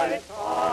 Christ.